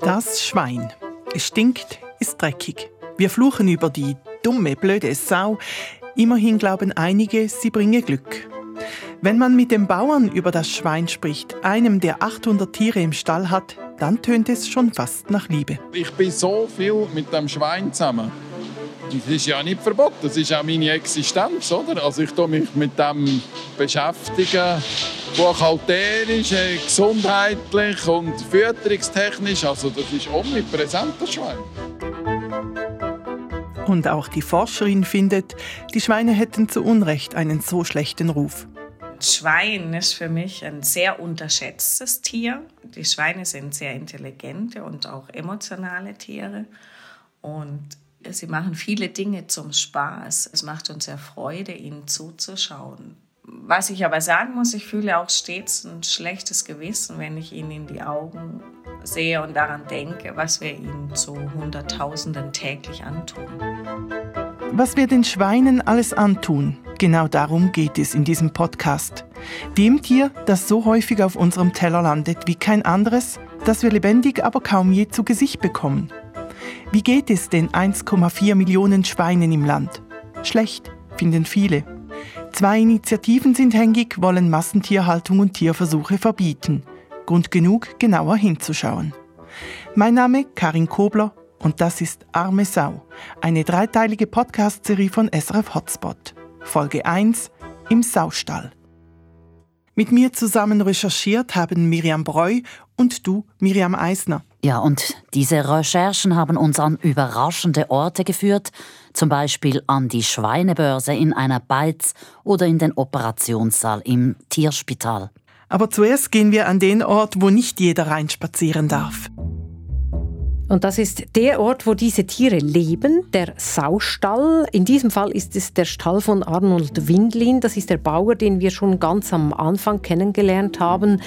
Das Schwein. Es stinkt, ist dreckig. Wir fluchen über die dumme, blöde Sau. Immerhin glauben einige, sie bringe Glück. Wenn man mit dem Bauern über das Schwein spricht, einem der 800 Tiere im Stall hat, dann tönt es schon fast nach Liebe. Ich bin so viel mit dem Schwein zusammen. Das ist ja nicht verboten, das ist auch meine Existenz. Oder? Also ich mich mit dem beschäftigen, buchhalterisch, äh, gesundheitlich und fütterungstechnisch. Also das ist omnipräsent, das Schwein. Und auch die Forscherin findet, die Schweine hätten zu Unrecht einen so schlechten Ruf. Schwein ist für mich ein sehr unterschätztes Tier. Die Schweine sind sehr intelligente und auch emotionale Tiere. Und sie machen viele Dinge zum Spaß. Es macht uns sehr Freude, ihnen zuzuschauen. Was ich aber sagen muss, ich fühle auch stets ein schlechtes Gewissen, wenn ich ihnen in die Augen sehe und daran denke, was wir ihnen zu Hunderttausenden täglich antun. Was wir den Schweinen alles antun, genau darum geht es in diesem Podcast. Dem Tier, das so häufig auf unserem Teller landet wie kein anderes, das wir lebendig aber kaum je zu Gesicht bekommen. Wie geht es den 1,4 Millionen Schweinen im Land? Schlecht, finden viele. Zwei Initiativen sind hängig, wollen Massentierhaltung und Tierversuche verbieten. Grund genug, genauer hinzuschauen. Mein Name Karin Kobler und das ist Arme Sau, eine dreiteilige Podcast-Serie von SRF Hotspot. Folge 1 im Saustall. Mit mir zusammen recherchiert haben Miriam Breu und du, Miriam Eisner. Ja, und diese Recherchen haben uns an überraschende Orte geführt, zum Beispiel an die Schweinebörse in einer Beiz oder in den Operationssaal im Tierspital. Aber zuerst gehen wir an den Ort, wo nicht jeder reinspazieren darf. Und das ist der Ort, wo diese Tiere leben, der Saustall. In diesem Fall ist es der Stall von Arnold Windlin. Das ist der Bauer, den wir schon ganz am Anfang kennengelernt haben.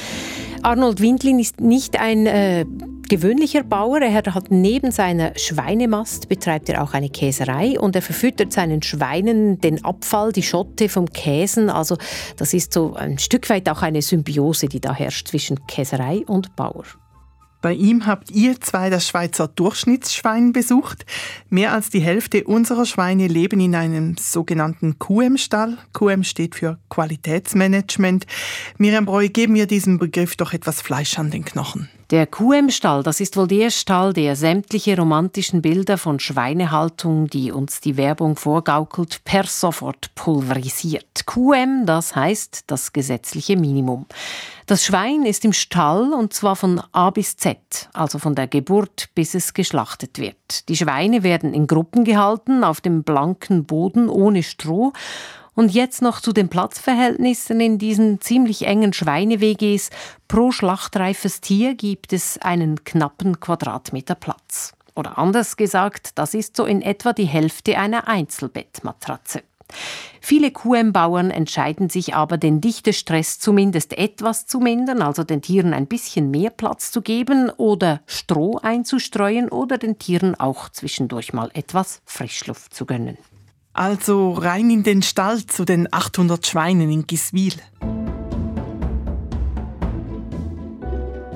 Arnold Windlin ist nicht ein äh, gewöhnlicher Bauer. Er hat neben seiner Schweinemast betreibt er auch eine Käserei und er verfüttert seinen Schweinen den Abfall, die Schotte vom Käsen. Also das ist so ein Stück weit auch eine Symbiose, die da herrscht zwischen Käserei und Bauer. Bei ihm habt ihr zwei das Schweizer Durchschnittsschwein besucht. Mehr als die Hälfte unserer Schweine leben in einem sogenannten QM-Stall. QM steht für Qualitätsmanagement. Miriam Breu, geben wir diesem Begriff doch etwas Fleisch an den Knochen. Der QM-Stall, das ist wohl der Stall, der sämtliche romantischen Bilder von Schweinehaltung, die uns die Werbung vorgaukelt, per sofort pulverisiert. QM, das heißt das gesetzliche Minimum. Das Schwein ist im Stall und zwar von A bis Z, also von der Geburt bis es geschlachtet wird. Die Schweine werden in Gruppen gehalten, auf dem blanken Boden ohne Stroh und jetzt noch zu den Platzverhältnissen in diesen ziemlich engen Schweine-WGs. Pro schlachtreifes Tier gibt es einen knappen Quadratmeter Platz. Oder anders gesagt, das ist so in etwa die Hälfte einer Einzelbettmatratze. Viele QM-Bauern entscheiden sich aber, den Dichtestress zumindest etwas zu mindern, also den Tieren ein bisschen mehr Platz zu geben oder Stroh einzustreuen oder den Tieren auch zwischendurch mal etwas Frischluft zu gönnen. Also rein in den Stall zu den 800 Schweinen in Giswil.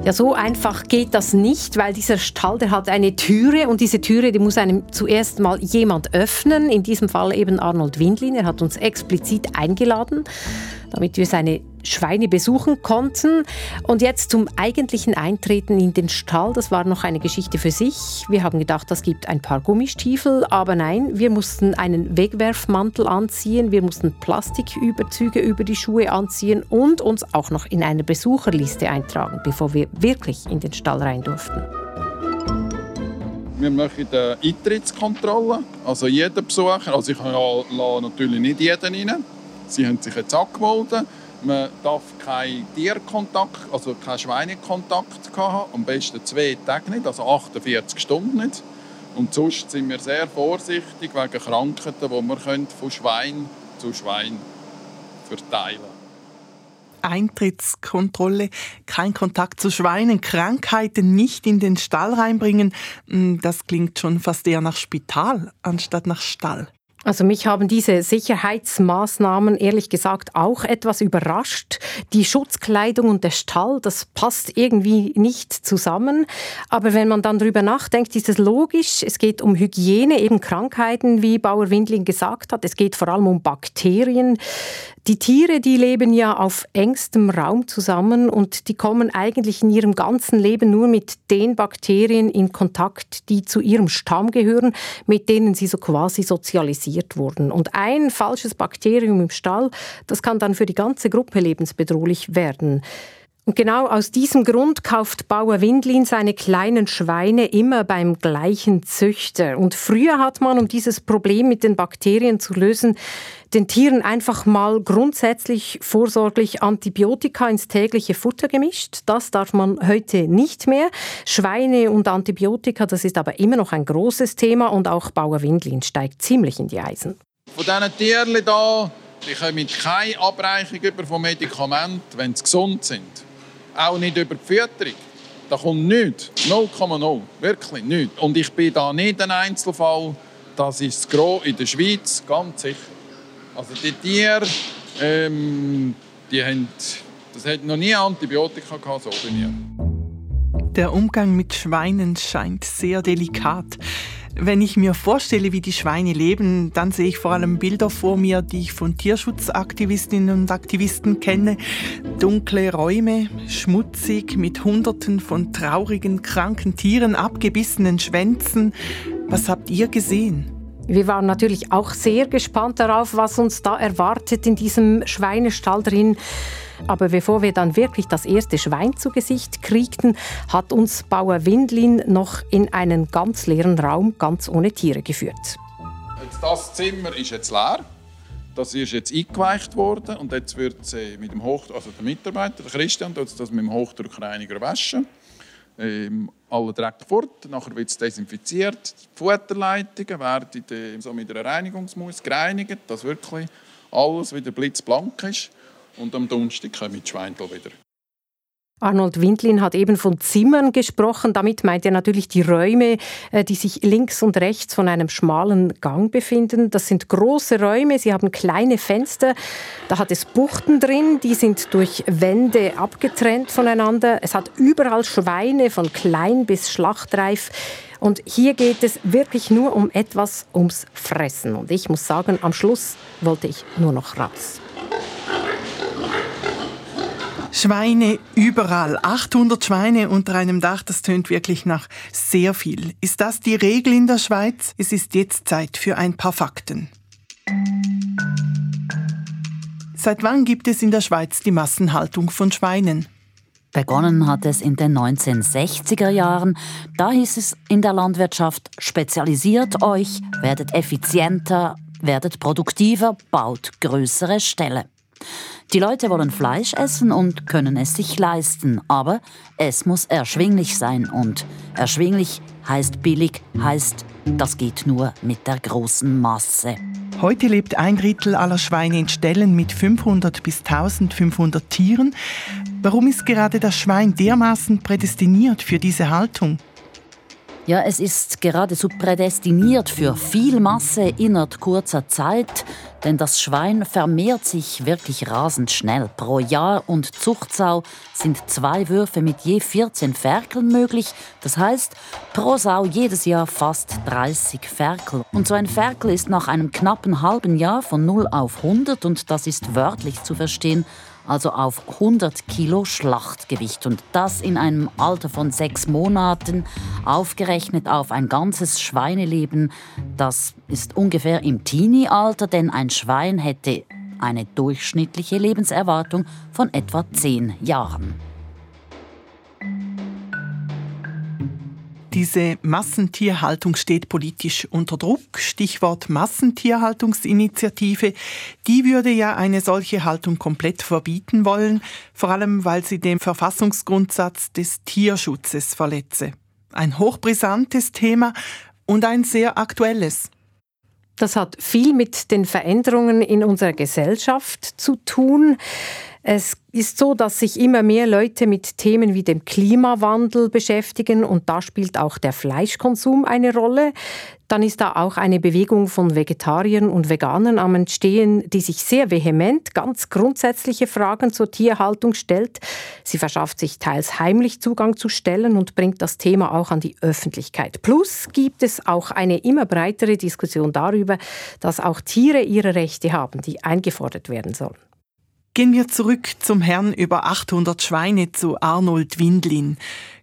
Ja, so einfach geht das nicht, weil dieser Stall, der hat eine Türe und diese Türe, die muss einem zuerst mal jemand öffnen. In diesem Fall eben Arnold Windlin. Er hat uns explizit eingeladen, damit wir seine Schweine besuchen konnten. Und jetzt zum eigentlichen Eintreten in den Stall. Das war noch eine Geschichte für sich. Wir haben gedacht, das gibt ein paar Gummistiefel, aber nein, wir mussten einen Wegwerfmantel anziehen, wir mussten Plastiküberzüge über die Schuhe anziehen und uns auch noch in eine Besucherliste eintragen, bevor wir wirklich in den Stall rein durften. Wir machen eine Eintrittskontrolle. Also jeder Besucher, also ich lasse natürlich nicht jeden rein. Sie haben sich jetzt angemeldet. Man darf keinen Tierkontakt, also keinen Schweinekontakt haben. Am besten zwei Tage nicht, also 48 Stunden nicht. Und sonst sind wir sehr vorsichtig wegen Krankheiten, die wir von Schwein zu Schwein verteilen können. Eintrittskontrolle, kein Kontakt zu Schweinen, Krankheiten nicht in den Stall reinbringen, hm, das klingt schon fast eher nach Spital anstatt nach Stall. Also mich haben diese Sicherheitsmaßnahmen ehrlich gesagt auch etwas überrascht. Die Schutzkleidung und der Stall, das passt irgendwie nicht zusammen. Aber wenn man dann darüber nachdenkt, ist es logisch. Es geht um Hygiene, eben Krankheiten, wie Bauer Windling gesagt hat. Es geht vor allem um Bakterien. Die Tiere, die leben ja auf engstem Raum zusammen und die kommen eigentlich in ihrem ganzen Leben nur mit den Bakterien in Kontakt, die zu ihrem Stamm gehören, mit denen sie so quasi sozialisiert wurden. Und ein falsches Bakterium im Stall, das kann dann für die ganze Gruppe lebensbedrohlich werden. Und genau aus diesem Grund kauft Bauer Windlin seine kleinen Schweine immer beim gleichen Züchter. Und früher hat man, um dieses Problem mit den Bakterien zu lösen, den Tieren einfach mal grundsätzlich vorsorglich Antibiotika ins tägliche Futter gemischt. Das darf man heute nicht mehr. Schweine und Antibiotika, das ist aber immer noch ein großes Thema und auch Bauer Windlin steigt ziemlich in die Eisen. Von diesen Tieren hier, die kommen keine Abreichung über von Medikamenten, wenn sie gesund sind auch nicht über die Fütterung. Da kommt nichts. 0,0. Wirklich nichts. Und ich bin da nicht ein Einzelfall. Das ist das in der Schweiz, ganz sicher. Also die Tiere, ähm, die haben, das hat noch nie Antibiotika gehabt, so bei. Der Umgang mit Schweinen scheint sehr delikat. Wenn ich mir vorstelle, wie die Schweine leben, dann sehe ich vor allem Bilder vor mir, die ich von Tierschutzaktivistinnen und Aktivisten kenne. Dunkle Räume, schmutzig, mit Hunderten von traurigen, kranken Tieren, abgebissenen Schwänzen. Was habt ihr gesehen? Wir waren natürlich auch sehr gespannt darauf, was uns da erwartet in diesem Schweinestall drin. Aber bevor wir dann wirklich das erste Schwein zu Gesicht kriegten, hat uns Bauer Windlin noch in einen ganz leeren Raum ganz ohne Tiere geführt. das Zimmer ist jetzt leer. Das ist jetzt eingeweicht worden und jetzt wird sie mit dem Hoch also der Mitarbeiter, der Christian, das mit dem Hochdruckreiniger waschen. Ähm, alle Dreck fort, nachher wird es desinfiziert. Die Futterleitungen werden äh, so mit einer Reinigungsmaus gereinigt, dass wirklich alles wieder blitzblank ist und am Donnerstag kommen die Schweine wieder. Arnold Windlin hat eben von Zimmern gesprochen. Damit meint er natürlich die Räume, äh, die sich links und rechts von einem schmalen Gang befinden. Das sind große Räume, sie haben kleine Fenster. Da hat es Buchten drin, die sind durch Wände abgetrennt voneinander. Es hat überall Schweine von klein bis schlachtreif. Und hier geht es wirklich nur um etwas ums Fressen. Und ich muss sagen, am Schluss wollte ich nur noch raus. Schweine überall. 800 Schweine unter einem Dach, das tönt wirklich nach sehr viel. Ist das die Regel in der Schweiz? Es ist jetzt Zeit für ein paar Fakten. Seit wann gibt es in der Schweiz die Massenhaltung von Schweinen? Begonnen hat es in den 1960er Jahren. Da hieß es in der Landwirtschaft, spezialisiert euch, werdet effizienter, werdet produktiver, baut größere Ställe. Die Leute wollen Fleisch essen und können es sich leisten, aber es muss erschwinglich sein und erschwinglich heißt billig, heißt, das geht nur mit der großen Masse. Heute lebt ein Drittel aller Schweine in Ställen mit 500 bis 1500 Tieren. Warum ist gerade das Schwein dermaßen prädestiniert für diese Haltung? Ja, es ist geradezu prädestiniert für viel Masse innerhalb kurzer Zeit, denn das Schwein vermehrt sich wirklich rasend schnell. Pro Jahr und Zuchtsau sind zwei Würfe mit je 14 Ferkeln möglich. Das heißt, pro Sau jedes Jahr fast 30 Ferkel. Und so ein Ferkel ist nach einem knappen halben Jahr von 0 auf 100 und das ist wörtlich zu verstehen also auf 100 Kilo Schlachtgewicht. Und das in einem Alter von sechs Monaten, aufgerechnet auf ein ganzes Schweineleben. Das ist ungefähr im Teenie-Alter, denn ein Schwein hätte eine durchschnittliche Lebenserwartung von etwa zehn Jahren. Diese Massentierhaltung steht politisch unter Druck. Stichwort Massentierhaltungsinitiative. Die würde ja eine solche Haltung komplett verbieten wollen, vor allem weil sie den Verfassungsgrundsatz des Tierschutzes verletze. Ein hochbrisantes Thema und ein sehr aktuelles. Das hat viel mit den Veränderungen in unserer Gesellschaft zu tun. Es ist so, dass sich immer mehr Leute mit Themen wie dem Klimawandel beschäftigen und da spielt auch der Fleischkonsum eine Rolle. Dann ist da auch eine Bewegung von Vegetariern und Veganern am Entstehen, die sich sehr vehement ganz grundsätzliche Fragen zur Tierhaltung stellt. Sie verschafft sich teils heimlich Zugang zu Stellen und bringt das Thema auch an die Öffentlichkeit. Plus gibt es auch eine immer breitere Diskussion darüber, dass auch Tiere ihre Rechte haben, die eingefordert werden sollen. Gehen wir zurück zum Herrn über 800 Schweine zu Arnold Windlin.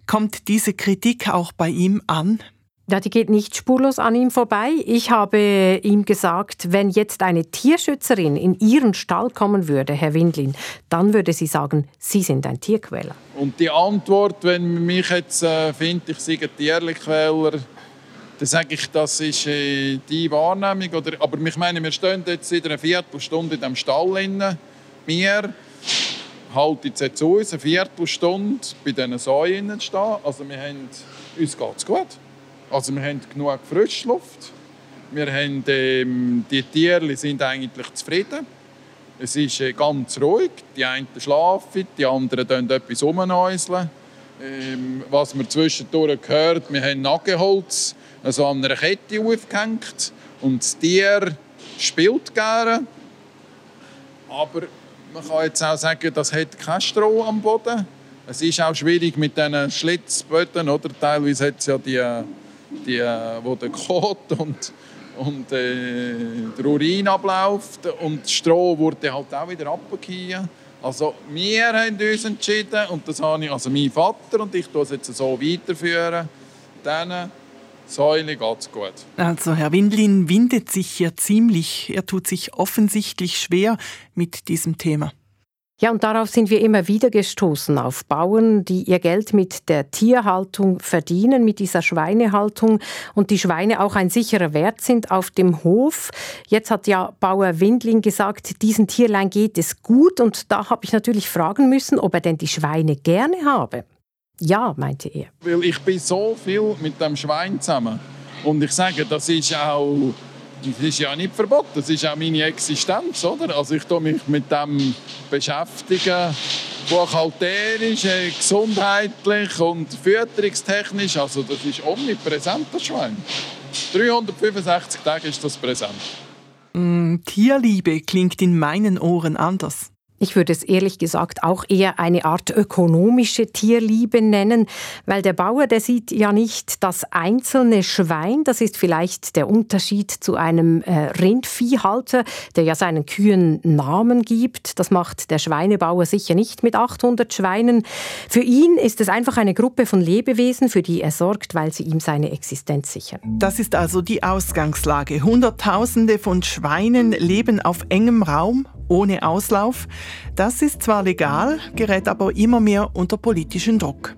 Kommt diese Kritik auch bei ihm an? Ja, die geht nicht spurlos an ihm vorbei. Ich habe ihm gesagt, wenn jetzt eine Tierschützerin in Ihren Stall kommen würde, Herr Windlin, dann würde sie sagen, Sie sind ein Tierquäler. Und die Antwort, wenn man mich jetzt äh, findet, ich sei ein Tierquäler, dann sage ich, das ist äh, die Wahrnehmung. Oder, aber ich meine, wir stehen jetzt seit einer Viertelstunde in diesem Stall. Drin. Wir halten jetzt zu uns eine Viertelstunde bei diesen Säuen stehen. Also wir haben, uns geht es gut. Also wir haben genug Frischluft. Wir haben, ähm, die Tiere sind eigentlich zufrieden. Es ist äh, ganz ruhig. Die einen schlafen, die anderen tun etwas rumnäuseln. Ähm, was man zwischendurch hört, wir haben Nagelholz also an einer Kette aufgehängt und das Tier spielt gerne. Aber man kann jetzt auch sagen, das hat kein Stroh am Boden. Es ist auch schwierig mit diesen Schlitzböden, oder? Teilweise hat es ja die die, wo der Kot und, und äh, der Urin abläuft und das Stroh wurde halt auch wieder abgekehrt. Also wir haben uns entschieden und das habe ich, also mein Vater und ich tue jetzt so weiterführen. Dann Säule geht's gut. Also Herr Windlin windet sich hier ziemlich. Er tut sich offensichtlich schwer mit diesem Thema. Ja, und darauf sind wir immer wieder gestoßen, auf Bauern, die ihr Geld mit der Tierhaltung verdienen, mit dieser Schweinehaltung und die Schweine auch ein sicherer Wert sind auf dem Hof. Jetzt hat ja Bauer Windling gesagt, diesen Tierlein geht es gut und da habe ich natürlich fragen müssen, ob er denn die Schweine gerne habe. Ja, meinte er. Weil ich bin so viel mit dem Schwein zusammen und ich sage, das ist auch das ist ja nicht verboten, das ist auch meine Existenz. Oder? Also ich tue mich mit dem beschäftigen, buchhalterisch, äh, gesundheitlich und fütterungstechnisch. Also das ist omnipräsent, das Schwein. 365 Tage ist das präsent. Mm, Tierliebe klingt in meinen Ohren anders. Ich würde es ehrlich gesagt auch eher eine Art ökonomische Tierliebe nennen, weil der Bauer, der sieht ja nicht das einzelne Schwein, das ist vielleicht der Unterschied zu einem äh, Rindviehhalter, der ja seinen Kühen Namen gibt. Das macht der Schweinebauer sicher nicht mit 800 Schweinen. Für ihn ist es einfach eine Gruppe von Lebewesen, für die er sorgt, weil sie ihm seine Existenz sichern. Das ist also die Ausgangslage. Hunderttausende von Schweinen leben auf engem Raum ohne Auslauf. Das ist zwar legal, gerät aber immer mehr unter politischen Druck.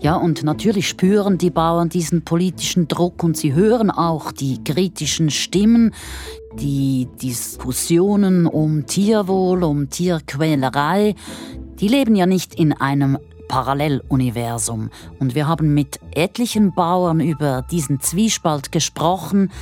Ja, und natürlich spüren die Bauern diesen politischen Druck und sie hören auch die kritischen Stimmen, die Diskussionen um Tierwohl, um Tierquälerei. Die leben ja nicht in einem Paralleluniversum. Und wir haben mit etlichen Bauern über diesen Zwiespalt gesprochen,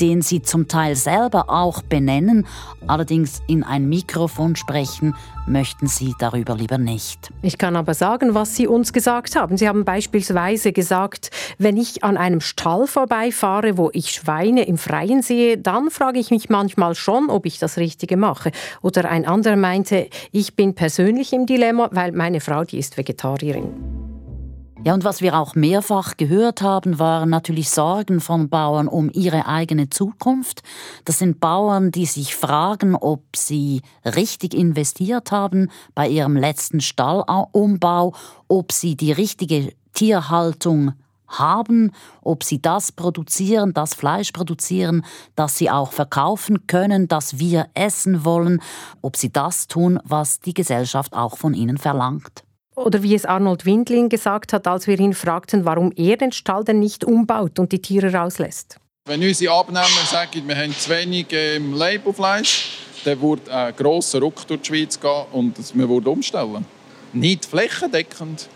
den sie zum Teil selber auch benennen, allerdings in ein Mikrofon sprechen, möchten sie darüber lieber nicht. Ich kann aber sagen, was Sie uns gesagt haben. Sie haben beispielsweise gesagt, wenn ich an einem Stall vorbeifahre, wo ich Schweine im Freien sehe, dann frage ich mich manchmal schon, ob ich das Richtige mache. Oder ein anderer meinte, ich bin persönlich im Dilemma, weil meine Frau, die ist Vegetarierin. Ja, und was wir auch mehrfach gehört haben, waren natürlich Sorgen von Bauern um ihre eigene Zukunft. Das sind Bauern, die sich fragen, ob sie richtig investiert haben bei ihrem letzten Stallumbau, ob sie die richtige Tierhaltung haben, ob sie das produzieren, das Fleisch produzieren, das sie auch verkaufen können, das wir essen wollen, ob sie das tun, was die Gesellschaft auch von ihnen verlangt. Oder wie es Arnold Windling gesagt hat, als wir ihn fragten, warum er den Stall denn nicht umbaut und die Tiere rauslässt. Wenn unsere Abnehmer sagen, wir haben zu wenig ähm, Labelfleisch, dann würde ein grosser Ruck durch die Schweiz gehen und wir würden umstellen. Nicht flächendeckend,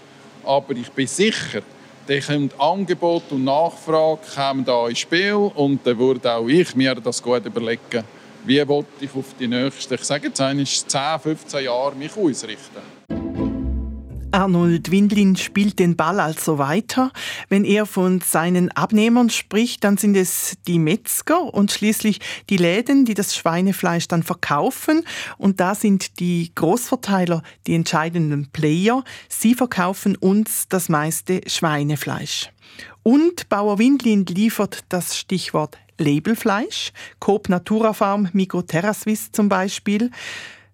aber ich bin sicher, dann Angebot und Nachfrage kommen da ins Spiel und dann würde auch ich mir das gut überlegen, wie ich auf die nächsten, ich sage jetzt einmal, 10, 15 Jahre mich ausrichten. Arnold Windlin spielt den Ball also weiter. Wenn er von seinen Abnehmern spricht, dann sind es die Metzger und schließlich die Läden, die das Schweinefleisch dann verkaufen. Und da sind die Großverteiler die entscheidenden Player. Sie verkaufen uns das meiste Schweinefleisch. Und Bauer Windlin liefert das Stichwort Labelfleisch, Coop Natura Farm, Micro Terraswiss zum Beispiel.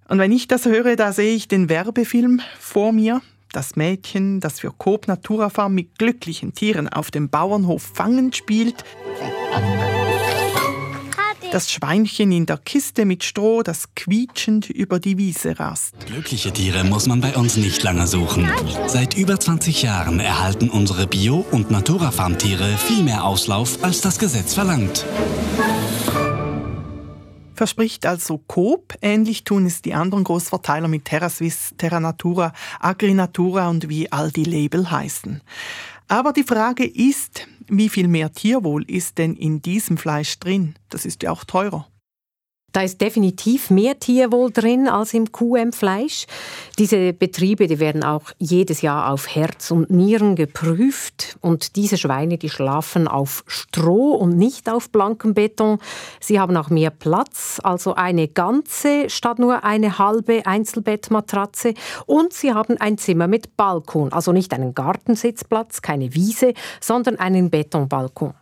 Und wenn ich das höre, da sehe ich den Werbefilm vor mir das Mädchen, das für Coop Natura Farm mit glücklichen Tieren auf dem Bauernhof Fangen spielt. Das Schweinchen in der Kiste mit Stroh, das quietschend über die Wiese rast. Glückliche Tiere muss man bei uns nicht lange suchen. Seit über 20 Jahren erhalten unsere Bio- und Natura-Farmtiere viel mehr Auslauf, als das Gesetz verlangt verspricht also Coop. Ähnlich tun es die anderen Großverteiler mit TerraSwiss, Terra Natura, AgriNatura und wie all die Label heißen. Aber die Frage ist, wie viel mehr Tierwohl ist denn in diesem Fleisch drin? Das ist ja auch teurer. Da ist definitiv mehr Tierwohl drin als im QM-Fleisch. Diese Betriebe, die werden auch jedes Jahr auf Herz und Nieren geprüft. Und diese Schweine, die schlafen auf Stroh und nicht auf blankem Beton. Sie haben auch mehr Platz, also eine ganze statt nur eine halbe Einzelbettmatratze. Und sie haben ein Zimmer mit Balkon, also nicht einen Gartensitzplatz, keine Wiese, sondern einen Betonbalkon.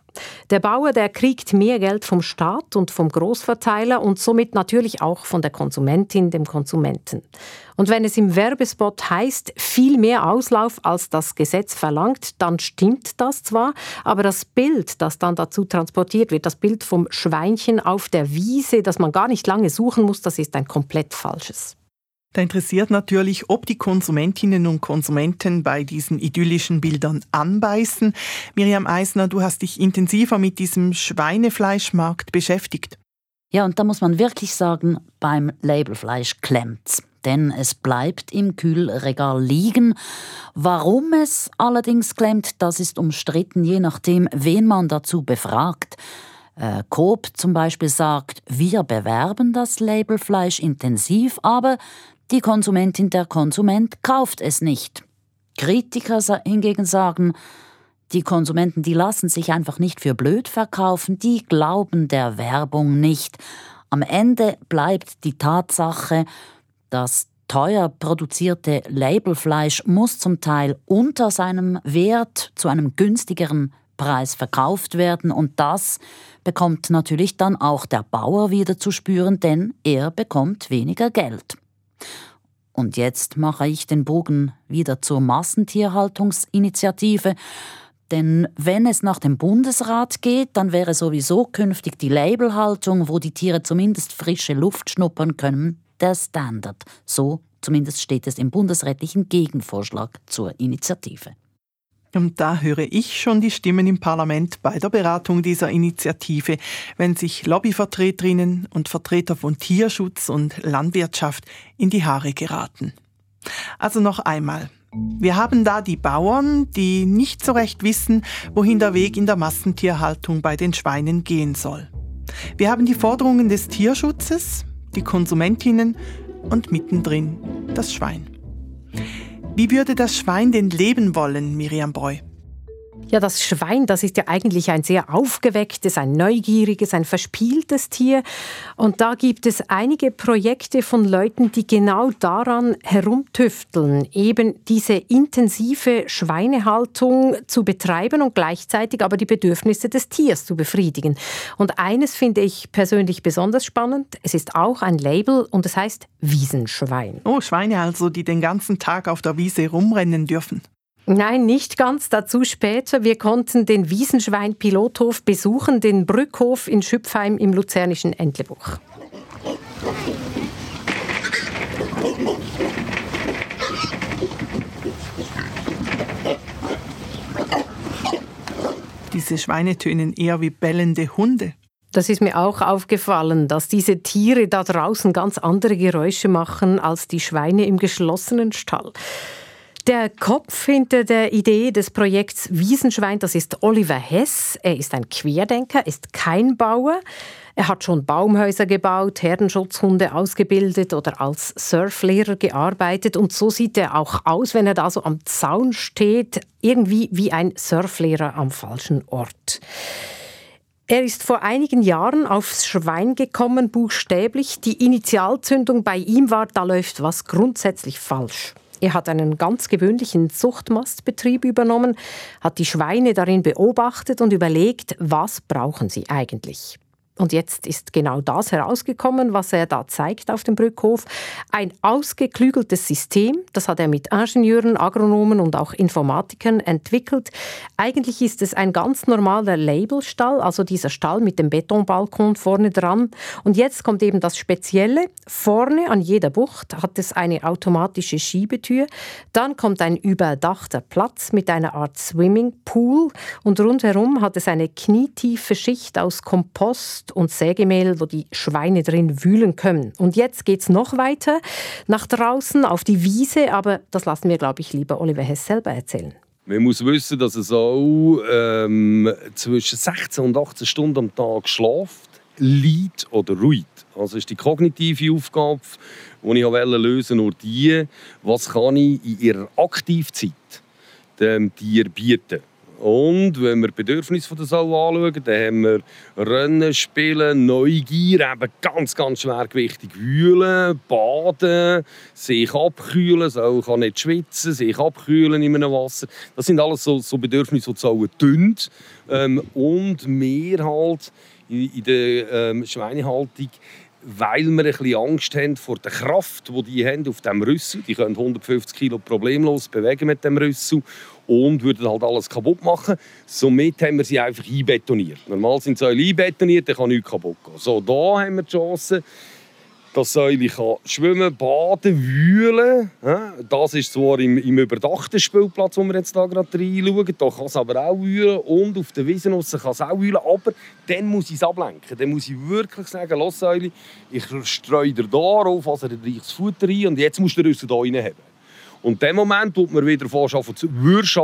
Der Bauer, der kriegt mehr Geld vom Staat und vom Großverteiler und somit natürlich auch von der Konsumentin, dem Konsumenten. Und wenn es im Werbespot heißt, viel mehr Auslauf als das Gesetz verlangt, dann stimmt das zwar, aber das Bild, das dann dazu transportiert wird, das Bild vom Schweinchen auf der Wiese, das man gar nicht lange suchen muss, das ist ein komplett falsches. Da interessiert natürlich, ob die Konsumentinnen und Konsumenten bei diesen idyllischen Bildern anbeißen. Miriam Eisner, du hast dich intensiver mit diesem Schweinefleischmarkt beschäftigt. Ja, und da muss man wirklich sagen, beim Labelfleisch klemmt's. Denn es bleibt im Kühlregal liegen. Warum es allerdings klemmt, das ist umstritten, je nachdem, wen man dazu befragt. Äh, Coop zum Beispiel sagt, wir bewerben das Labelfleisch intensiv, aber die Konsumentin, der Konsument kauft es nicht. Kritiker hingegen sagen, die Konsumenten, die lassen sich einfach nicht für blöd verkaufen, die glauben der Werbung nicht. Am Ende bleibt die Tatsache, das teuer produzierte Labelfleisch muss zum Teil unter seinem Wert zu einem günstigeren Preis verkauft werden und das bekommt natürlich dann auch der Bauer wieder zu spüren, denn er bekommt weniger Geld. Und jetzt mache ich den Bogen wieder zur Massentierhaltungsinitiative. Denn wenn es nach dem Bundesrat geht, dann wäre sowieso künftig die Labelhaltung, wo die Tiere zumindest frische Luft schnuppern können, der Standard. So zumindest steht es im bundesrätlichen Gegenvorschlag zur Initiative. Und da höre ich schon die Stimmen im Parlament bei der Beratung dieser Initiative, wenn sich Lobbyvertreterinnen und Vertreter von Tierschutz und Landwirtschaft in die Haare geraten. Also noch einmal. Wir haben da die Bauern, die nicht so recht wissen, wohin der Weg in der Massentierhaltung bei den Schweinen gehen soll. Wir haben die Forderungen des Tierschutzes, die Konsumentinnen und mittendrin das Schwein. Wie würde das Schwein denn leben wollen, Miriam Breu? Ja, das Schwein, das ist ja eigentlich ein sehr aufgewecktes, ein neugieriges, ein verspieltes Tier. Und da gibt es einige Projekte von Leuten, die genau daran herumtüfteln, eben diese intensive Schweinehaltung zu betreiben und gleichzeitig aber die Bedürfnisse des Tiers zu befriedigen. Und eines finde ich persönlich besonders spannend. Es ist auch ein Label und es heißt Wiesenschwein. Oh, Schweine also, die den ganzen Tag auf der Wiese rumrennen dürfen. Nein, nicht ganz. Dazu später. Wir konnten den Wiesenschwein-Pilothof besuchen, den Brückhof in Schüpfheim im luzernischen Entlebuch. Diese Schweine tönen eher wie bellende Hunde. Das ist mir auch aufgefallen, dass diese Tiere da draußen ganz andere Geräusche machen als die Schweine im geschlossenen Stall. Der Kopf hinter der Idee des Projekts Wiesenschwein, das ist Oliver Hess. Er ist ein Querdenker, ist kein Bauer. Er hat schon Baumhäuser gebaut, Herdenschutzhunde ausgebildet oder als Surflehrer gearbeitet. Und so sieht er auch aus, wenn er da so am Zaun steht, irgendwie wie ein Surflehrer am falschen Ort. Er ist vor einigen Jahren aufs Schwein gekommen, buchstäblich. Die Initialzündung bei ihm war, da läuft was grundsätzlich falsch. Er hat einen ganz gewöhnlichen Zuchtmastbetrieb übernommen, hat die Schweine darin beobachtet und überlegt, was brauchen sie eigentlich. Und jetzt ist genau das herausgekommen, was er da zeigt auf dem Brückhof. Ein ausgeklügeltes System, das hat er mit Ingenieuren, Agronomen und auch Informatikern entwickelt. Eigentlich ist es ein ganz normaler Labelstall, also dieser Stall mit dem Betonbalkon vorne dran. Und jetzt kommt eben das Spezielle. Vorne an jeder Bucht hat es eine automatische Schiebetür. Dann kommt ein überdachter Platz mit einer Art Swimmingpool. Und rundherum hat es eine knietiefe Schicht aus Kompost und Sägemehl, wo die Schweine drin wühlen können. Und jetzt geht es noch weiter nach draußen auf die Wiese, aber das lassen wir, glaube ich, lieber Oliver Hess selber erzählen. Man muss wissen, dass es auch ähm, zwischen 16 und 18 Stunden am Tag schläft, liegt oder ruht. Also ist die kognitive Aufgabe, die ich lösen nur die, was kann ich in ihrer Aktivzeit dem Tier bieten. Und wenn wir die Bedürfnisse der Sau anschauen, dann haben wir Rennen, Spielen, Neugier, eben ganz, ganz schwergewichtig wühlen, baden, sich abkühlen, Sau kann nicht schwitzen, sich abkühlen in einem Wasser. Das sind alles so, so Bedürfnisse, die die tun. Ähm, und mehr halt in, in der ähm, Schweinehaltung weil wir ein bisschen Angst haben vor der Kraft, die die haben auf dem Rüssel. Die können 150 Kilo problemlos bewegen mit dem Rüssel und würden halt alles kaputt machen. Somit haben wir sie einfach einbetoniert. Normal sind sie einbetoniert, dann kann nichts kaputt gehen. So, da haben wir die Chance, dass Säule kann schwimmen, baden, wühlen. Das ist zwar im, im überdachten Spielplatz, wo wir jetzt hier gerade reinschauen. Da kann es aber auch wühlen und auf der Wiese kann es auch wühlen. Aber dann muss ich es ablenken. Dann muss ich wirklich sagen, los Säule, ich streue dir darauf, also das Futter rein und jetzt musst du den Rüssel hier rein haben. Und in dem Moment, wo man wieder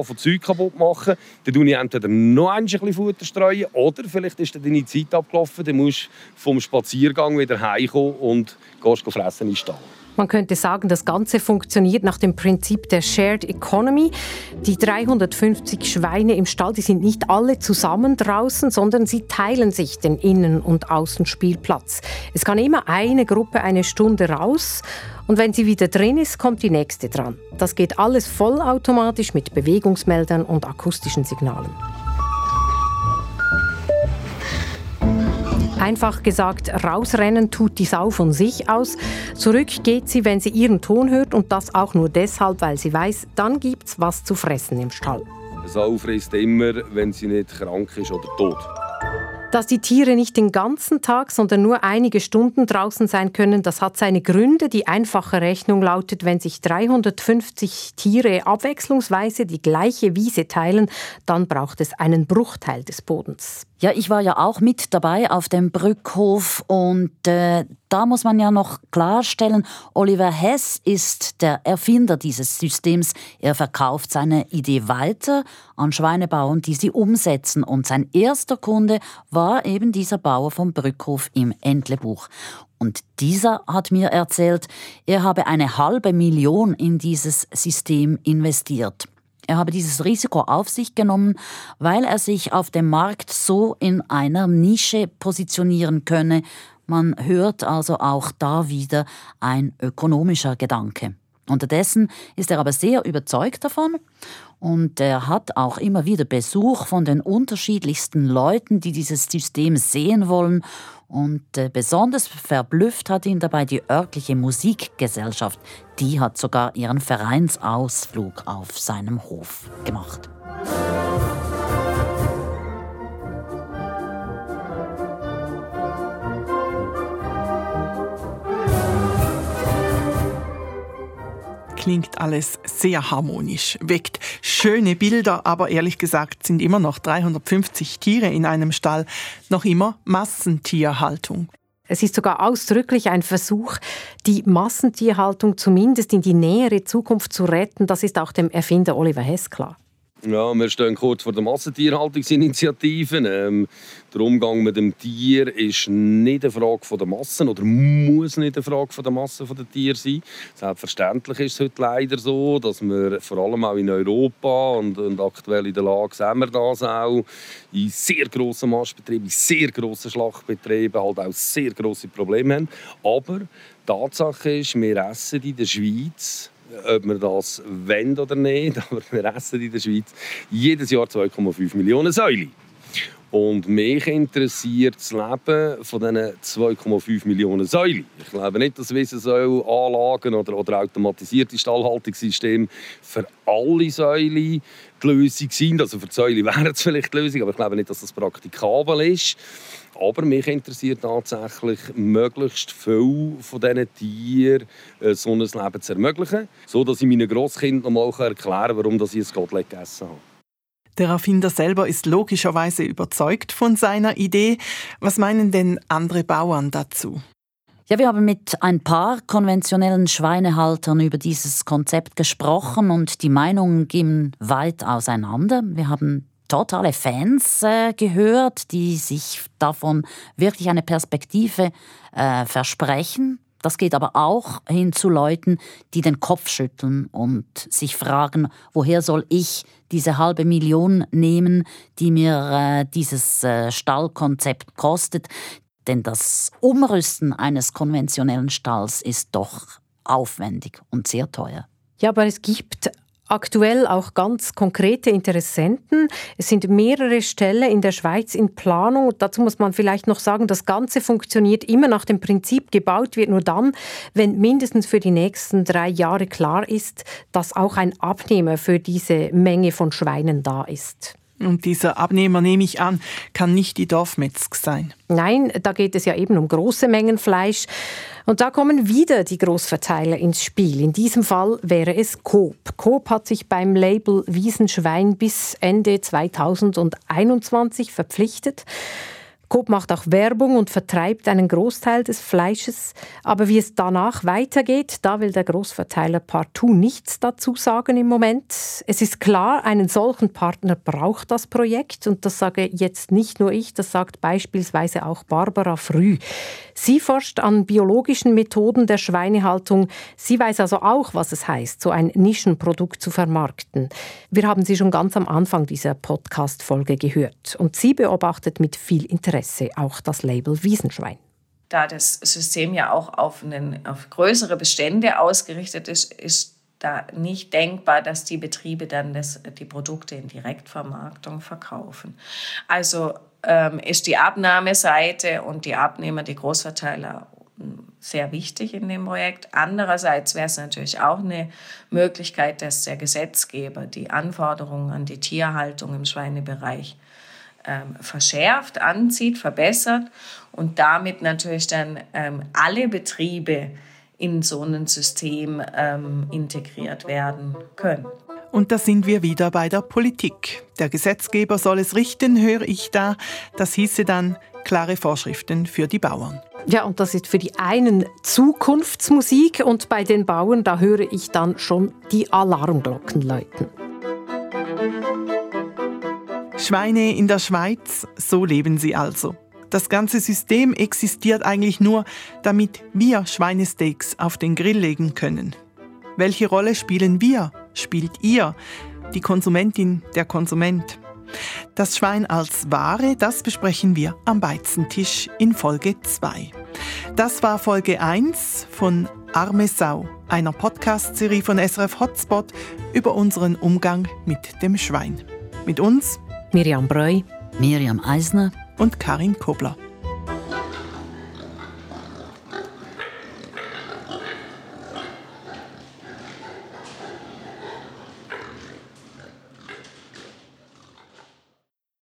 von Zeug kaputt machen, dann tue ich entweder noch ein bisschen Futter streuen oder vielleicht ist deine Zeit abgelaufen, dann musst du vom Spaziergang wieder heimkommen und gehst fressen in den Stall. Man könnte sagen, das Ganze funktioniert nach dem Prinzip der Shared Economy. Die 350 Schweine im Stall, die sind nicht alle zusammen draußen, sondern sie teilen sich den Innen- und Außenspielplatz. Es kann immer eine Gruppe eine Stunde raus und wenn sie wieder drin ist, kommt die nächste dran. Das geht alles vollautomatisch mit Bewegungsmeldern und akustischen Signalen. Einfach gesagt, rausrennen tut die Sau von sich aus. Zurück geht sie, wenn sie ihren Ton hört und das auch nur deshalb, weil sie weiß, dann gibt's was zu fressen im Stall. Eine Sau frisst immer, wenn sie nicht krank ist oder tot. Dass die Tiere nicht den ganzen Tag, sondern nur einige Stunden draußen sein können, das hat seine Gründe. Die einfache Rechnung lautet, wenn sich 350 Tiere abwechslungsweise die gleiche Wiese teilen, dann braucht es einen Bruchteil des Bodens. Ja, ich war ja auch mit dabei auf dem Brückhof und äh, da muss man ja noch klarstellen, Oliver Hess ist der Erfinder dieses Systems. Er verkauft seine Idee weiter an Schweinebauern, die sie umsetzen und sein erster Kunde war eben dieser Bauer vom Brückhof im Entlebuch. Und dieser hat mir erzählt, er habe eine halbe Million in dieses System investiert. Er habe dieses Risiko auf sich genommen, weil er sich auf dem Markt so in einer Nische positionieren könne. Man hört also auch da wieder ein ökonomischer Gedanke. Unterdessen ist er aber sehr überzeugt davon und er hat auch immer wieder Besuch von den unterschiedlichsten Leuten, die dieses System sehen wollen. Und äh, besonders verblüfft hat ihn dabei die örtliche Musikgesellschaft. Die hat sogar ihren Vereinsausflug auf seinem Hof gemacht. Klingt alles sehr harmonisch, weckt schöne Bilder, aber ehrlich gesagt sind immer noch 350 Tiere in einem Stall noch immer Massentierhaltung. Es ist sogar ausdrücklich ein Versuch, die Massentierhaltung zumindest in die nähere Zukunft zu retten. Das ist auch dem Erfinder Oliver Hess klar. Ja, wir stehen kurz vor der Massentierhaltungsinitiative. Ähm, der Umgang mit dem Tier ist nicht eine Frage der Massen oder muss nicht eine Frage der Masse der Tiere sein. Selbstverständlich ist es heute leider so, dass wir vor allem auch in Europa und, und aktuell in der Lage sehen wir das auch, in sehr grossen Mastbetrieben, in sehr grossen Schlachtbetrieben halt auch sehr grosse Probleme haben. Aber Tatsache ist, wir essen in der Schweiz ob wir das wollen oder nicht, aber wir essen in der Schweiz jedes Jahr 2,5 Millionen Säule. Und mich interessiert das Leben von diesen 2,5 Millionen Säulen. Ich glaube nicht, dass Wiesensäulanlagen oder, oder automatisierte Stallhaltungssysteme für alle Säulen die Lösung sind. Also für die Säule wäre es vielleicht die Lösung, aber ich glaube nicht, dass das praktikabel ist. Aber mich interessiert tatsächlich, möglichst viel von diesen Tieren äh, so ein Leben zu ermöglichen, sodass ich meinen Grosskindern mal erklären kann, warum ich ein Gottlet gegessen habe. Der Erfinder selber ist logischerweise überzeugt von seiner Idee. Was meinen denn andere Bauern dazu? Ja, wir haben mit ein paar konventionellen Schweinehaltern über dieses Konzept gesprochen und die Meinungen gehen weit auseinander. Wir haben totale Fans äh, gehört, die sich davon wirklich eine Perspektive äh, versprechen. Das geht aber auch hin zu Leuten, die den Kopf schütteln und sich fragen, woher soll ich diese halbe Million nehmen, die mir äh, dieses äh, Stallkonzept kostet. Denn das Umrüsten eines konventionellen Stalls ist doch aufwendig und sehr teuer. Ja, aber es gibt aktuell auch ganz konkrete Interessenten. Es sind mehrere Stellen in der Schweiz in Planung. Dazu muss man vielleicht noch sagen, das Ganze funktioniert immer nach dem Prinzip, gebaut wird nur dann, wenn mindestens für die nächsten drei Jahre klar ist, dass auch ein Abnehmer für diese Menge von Schweinen da ist. Und dieser Abnehmer, nehme ich an, kann nicht die Dorfmetzg sein. Nein, da geht es ja eben um große Mengen Fleisch. Und da kommen wieder die Großverteiler ins Spiel. In diesem Fall wäre es Coop. Coop hat sich beim Label Wiesenschwein bis Ende 2021 verpflichtet. Coop macht auch Werbung und vertreibt einen Großteil des Fleisches. Aber wie es danach weitergeht, da will der Großverteiler partout nichts dazu sagen im Moment. Es ist klar, einen solchen Partner braucht das Projekt. Und das sage jetzt nicht nur ich, das sagt beispielsweise auch Barbara Früh. Sie forscht an biologischen Methoden der Schweinehaltung. Sie weiß also auch, was es heißt, so ein Nischenprodukt zu vermarkten. Wir haben sie schon ganz am Anfang dieser Podcast-Folge gehört. Und sie beobachtet mit viel Interesse auch das Label Wiesenschwein da das System ja auch auf, einen, auf größere Bestände ausgerichtet ist, ist da nicht denkbar, dass die Betriebe dann das, die Produkte in Direktvermarktung verkaufen. Also ähm, ist die Abnahmeseite und die Abnehmer, die Großverteiler sehr wichtig in dem Projekt. Andererseits wäre es natürlich auch eine Möglichkeit, dass der Gesetzgeber die Anforderungen an die Tierhaltung im Schweinebereich ähm, verschärft, anzieht, verbessert und damit natürlich dann ähm, alle Betriebe in so ein System ähm, integriert werden können. Und da sind wir wieder bei der Politik. Der Gesetzgeber soll es richten, höre ich da. Das hieße dann klare Vorschriften für die Bauern. Ja, und das ist für die einen Zukunftsmusik und bei den Bauern, da höre ich dann schon die Alarmglocken läuten. Schweine in der Schweiz, so leben sie also. Das ganze System existiert eigentlich nur, damit wir Schweinesteaks auf den Grill legen können. Welche Rolle spielen wir, spielt ihr, die Konsumentin, der Konsument? Das Schwein als Ware, das besprechen wir am Beizentisch in Folge 2. Das war Folge 1 von Arme Sau, einer Podcast-Serie von SRF Hotspot über unseren Umgang mit dem Schwein. Mit uns Miriam Breu, Miriam Eisner und Karin Kobler.